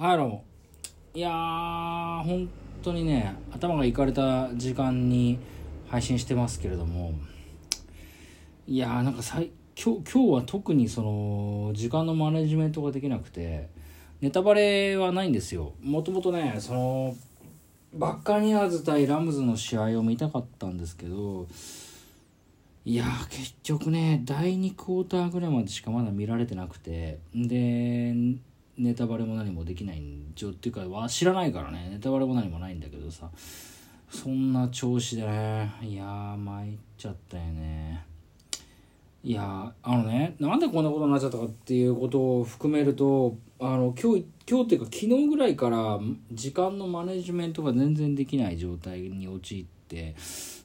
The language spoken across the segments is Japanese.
はいどういやー本当にね頭がいかれた時間に配信してますけれども。いやーなんかさい今日今日は特にその時間のマネジメントができなくてネタバレはないんですよ。もともとねそのバッカニアーズ対ラムズの試合を見たかったんですけどいや結局ね第2クォーターぐらいまでしかまだ見られてなくて。でネタバレも何もできないんじゃっていうかは知らないからね。ネタバレも何もないんだけどさ。そんな調子でね。いやー参っちゃったよね。いやあのねなんでこんなことになっちゃったかっていうことを含めるとあの今日今日っていうか昨日ぐらいから時間のマネジメントが全然できない状態に陥って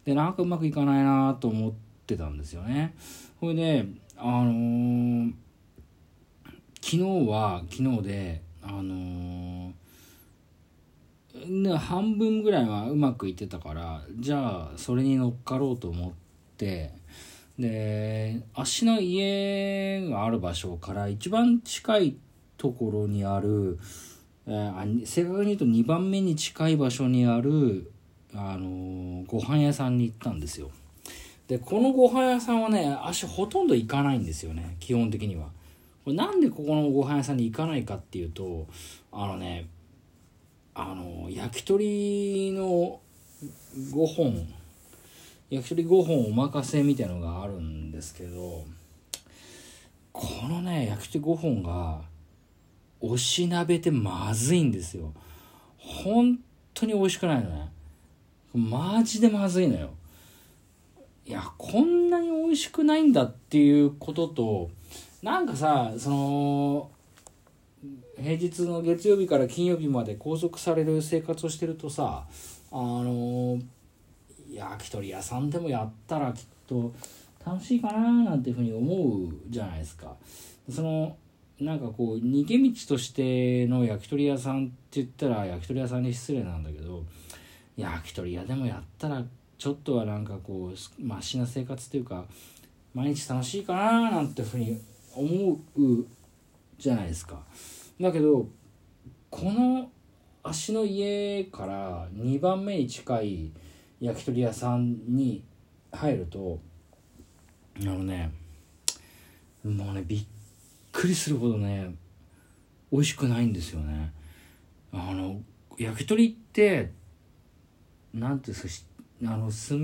でなんかうまくいかないなと思ってたんですよね。ほいであのー、昨日は昨日であのー、半分ぐらいはうまくいってたからじゃあそれに乗っかろうと思ってで足の家がある場所から一番近いところにある、えー、正確に言うと2番目に近い場所にある、あのー、ご飯屋さんに行ったんですよ。でこのご飯屋さんはね足ほとんど行かないんですよね基本的には。これなんでここのご飯屋さんに行かないかっていうとあのねあの焼き鳥の5本焼き鳥5本お任せみたいのがあるんですけどこのね焼き鳥5本がおしなべてまずいんですよ。本当に美味しくないのね。マジでまずいのよ。いやこんなに美味しくないんだっていうこととなんかさその平日の月曜日から金曜日まで拘束される生活をしてるとさあの焼き鳥屋さんでもやったらきっと楽しいかななんていうふうに思うじゃないですか。そのなんかこう逃げ道としての焼き鳥屋さんって言ったら焼き鳥屋さんに失礼なんだけど焼き鳥屋でもやったらちょっとはなんかこうましな生活というか毎日楽しいかななんてふうに思うじゃないですか。だけどこの足の家から2番目に近い焼き鳥屋さんに入るとあのねもうねびっくりするほどね美味しくないんですよねあの焼き鳥って何ていうんですかあの炭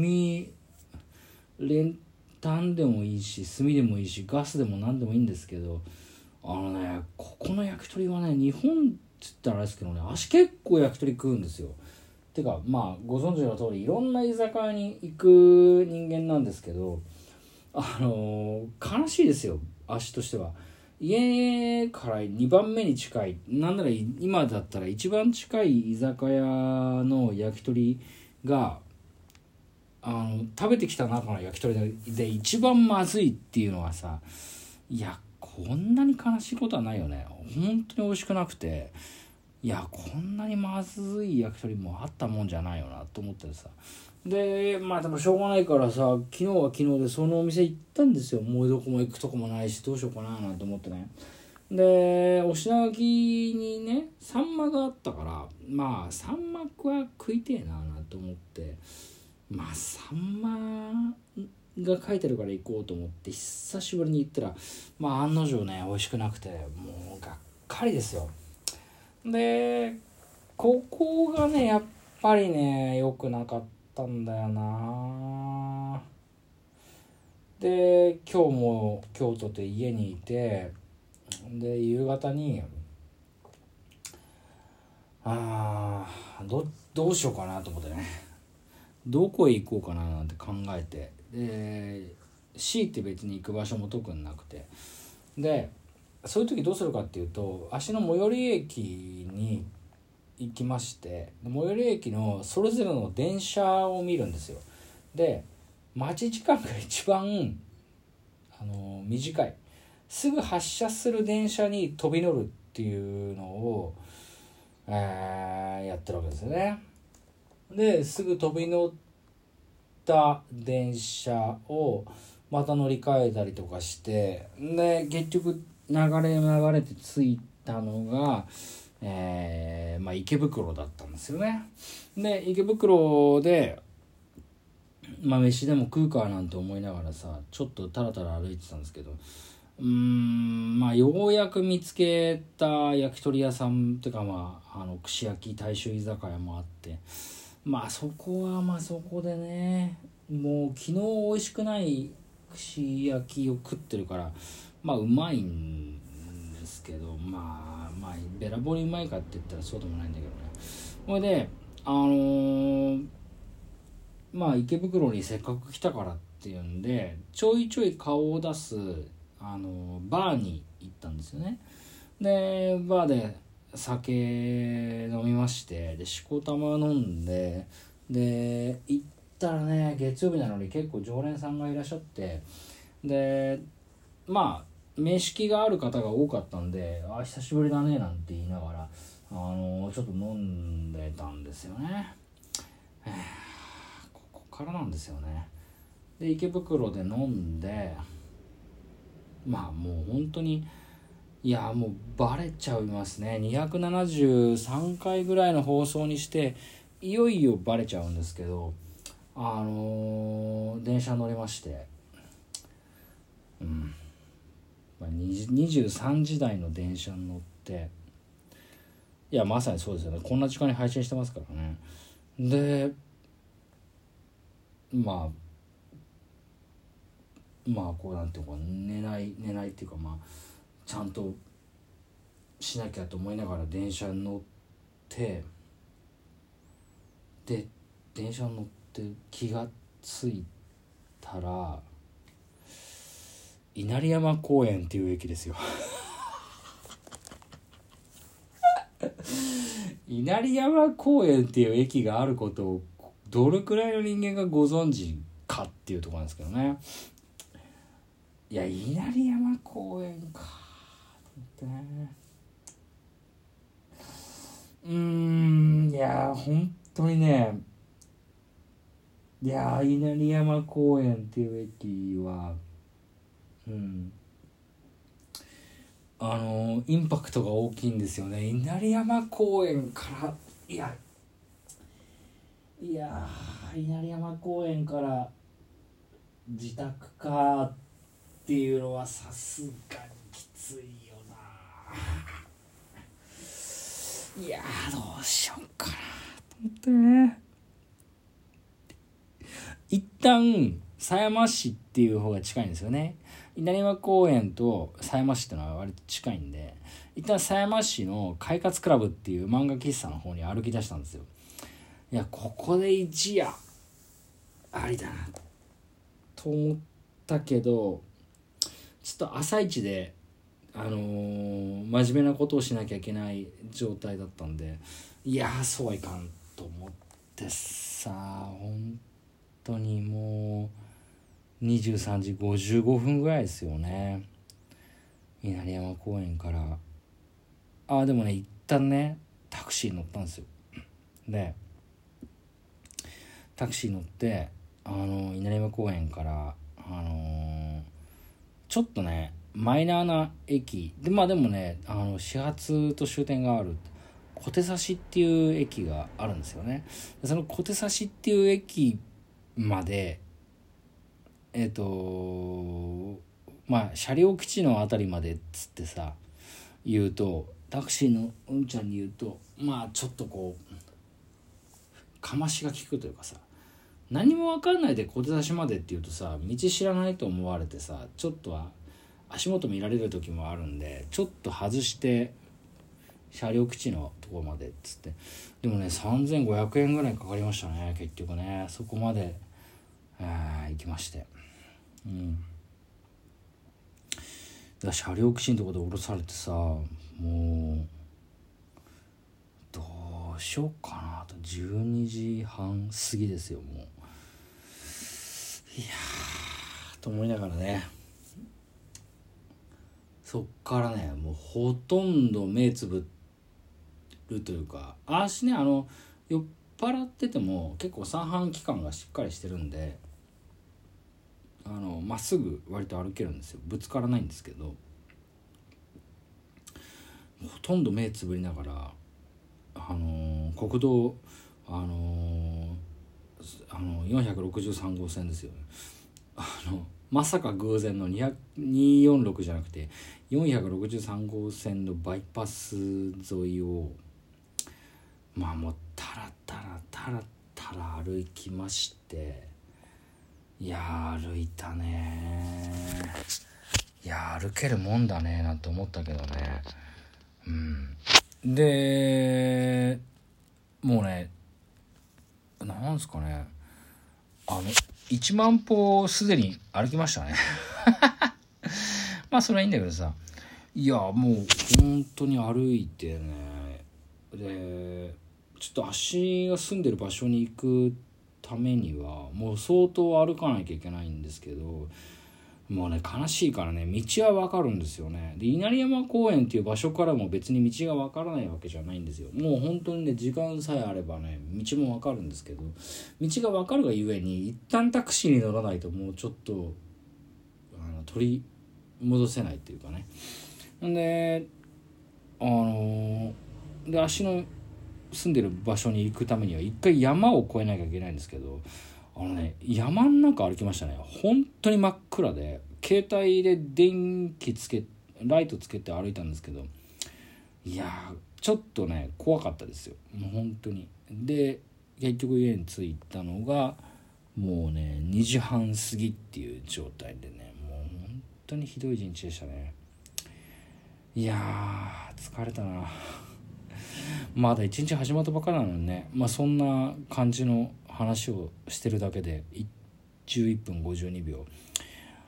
炭でもいいし炭でもいいしガスでも何でもいいんですけどあのねここの焼き鳥はね日本っつったらあれですけどね足結構焼き鳥食うんですよ。てかまあご存知の通りいろんな居酒屋に行く人間なんですけどあのー、悲しいですよ足としては。家から2番目に近いなんなら今だったら一番近い居酒屋の焼き鳥があの食べてきた中の焼き鳥で一番まずいっていうのはさいやこんなに悲しいことはないよね。本当に美味しくなくていやこんなにまずい焼き鳥もあったもんじゃないよなと思ってさ。でまあでもしょうがないからさ昨日は昨日でそのお店行ったんですよ。もうどこも行くとこもないしどうしようかななんて思ってね。でお品書きにねサンマがあったからまあサンマは食いてえななんて思って。まあサンマが書いてるから行こうと思って久しぶりに行ったらまあ案の定ね美味しくなくてもうがっかりですよ。でここがねやっぱりね良くなかったんだよな。で今日も京都で家にいてで夕方にああどどうしようかなと思ってね。どこへ行こうかななんて考えて。で C って別に行く場所も特になくて。でそういう時どうするかっていうと足の最寄り駅に行きまして最寄り駅のそれぞれの電車を見るんですよ。で待ち時間が一番あの短い。すぐ発車する電車に飛び乗るっていうのを、えー、やってるわけですよね。ですぐ飛び乗った電車をまた乗り換えたりとかしてで結局流れ流れて着いたのがえーまあ、池袋だったんですよね。で池袋でまあ飯でも食うかなんて思いながらさちょっとタラタラ歩いてたんですけどうーんまあようやく見つけた焼き鳥屋さんっていうかまああの串焼き大衆居酒屋もあってまあそこはまあそこでねもう昨日美味しくない串焼きを食ってるからまあうまいんですけどまあまあべらぼうにうまいかって言ったらそうでもないんだけどね。ほいであのーまあ池袋にせっかく来たからっていうんでちょいちょい顔を出すあのバーに行ったんですよね。でバーで酒飲みましてでしこたま飲んでで行ったらね月曜日なのに結構常連さんがいらっしゃってでまあ面識がある方が多かったんで「あ久しぶりだね」なんて言いながらあのちょっと飲んでたんですよね。えここからなんですよね。で池袋で飲んでまあもう本当にいやもうバレちゃいますね。273回ぐらいの放送にしていよいよバレちゃうんですけどあのー電車乗りまして。うん、まあ、23時台の電車に乗って。いやまさにそうですよね。こんな時間に配信してますからね。でまあまあこうなんていうか寝ない寝ないっていうかまあちゃんとしなきゃと思いながら電車に乗ってで電車に乗って気がついたら稲荷山公園っていう駅ですよ。稲荷山公園っていう駅があることをどれくらいの人間がご存知かっていうとこなんですけどね。いや稲荷山公園か。ってね。うーん。いや本当にね。いや稲荷山公園っていう駅はうん。あのインパクトが大きいんですよね。稲荷山公園からいやいや稲荷山公園から自宅かっていうのはさすがにきついいやーどうしようかな。と思ってね。一旦狭山市っていう方が近いんですよね。稲荷山公園と狭山市ってのは割と近いんで一旦狭山市の快活クラブっていう漫画喫茶の方に歩き出したんですよ。いやここで一夜ありだなと思ったけどちょっと朝一であのー真面目なことをしなきゃいけない状態だったんでいやそうはいかんと思ってさ本当にもう23時55分ぐらいですよね。稲荷山公園から。ああでもね一旦ねタクシー乗ったんですよ。でタクシー乗ってあの稲荷山公園からあのちょっとねマイナーな駅。でまあでもねあの始発と終点がある。小手差しっていう駅があるんですよね。その小手差しっていう駅までえっ、とまあ車両基地の辺りまでっつってさ言うとタクシーのうんちゃんに言うとまあちょっとこうかましが効くというかさ何も分かんないで小手差しまでって言うとさ道知らないと思われてさちょっとは足元見られる時もあるんでちょっと外して車両基地のとこまでっつって。でもね3500円ぐらいかかりましたね結局ね。そこまで、えー行きまして。うん。だから車両基地のとこで降ろされてさもうどうしようかなと。12時半過ぎですよもう。いやーと思いながらね。そっからねもうほとんど目つぶるというか私ねあの酔っ払ってても結構三半規管がしっかりしてるんであのまっすぐ割と歩けるんですよ。ぶつからないんですけどほとんど目つぶりながらあのー、国道あのー、あの463号線ですよね。あのまさか偶然の246じゃなくて463号線のバイパス沿いをまあもうタラタラタラタラ歩きましていや歩いたね。いや歩けるもんだねなんて思ったけどね。うん。でもうねなんすかね。あの1万歩すでに歩きましたね。まあそれはいいんだけどさ。いやもう本当に歩いてね。でちょっと足が住んでる場所に行くためにはもう相当歩かなきゃいけないんですけどもうね悲しいからね道は分かるんですよね。で稲荷山公園っていう場所からも別に道が分からないわけじゃないんですよ。もう本当にね時間さえあればね道も分かるんですけど道が分かるがゆえに一旦タクシーに乗らないともうちょっとあの取り戻せないっていうかね。んであので足の住んでる場所に行くためには一回山を越えなきゃいけないんですけどあのね山の中歩きましたね。本当に真っ暗で携帯で電気つけライトつけて歩いたんですけどいやちょっとね怖かったですよ。もう本当に。で結局家に着いたのがもうね2時半過ぎっていう状態でねもう本当にひどい一日でしたね。いや疲れたな。まだ一日始まったばっかりなのにねまあそんな感じの話をしてるだけで11分52秒。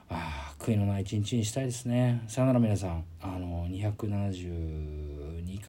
ああ悔いのない一日にしたいですね。さよなら皆さん。あの270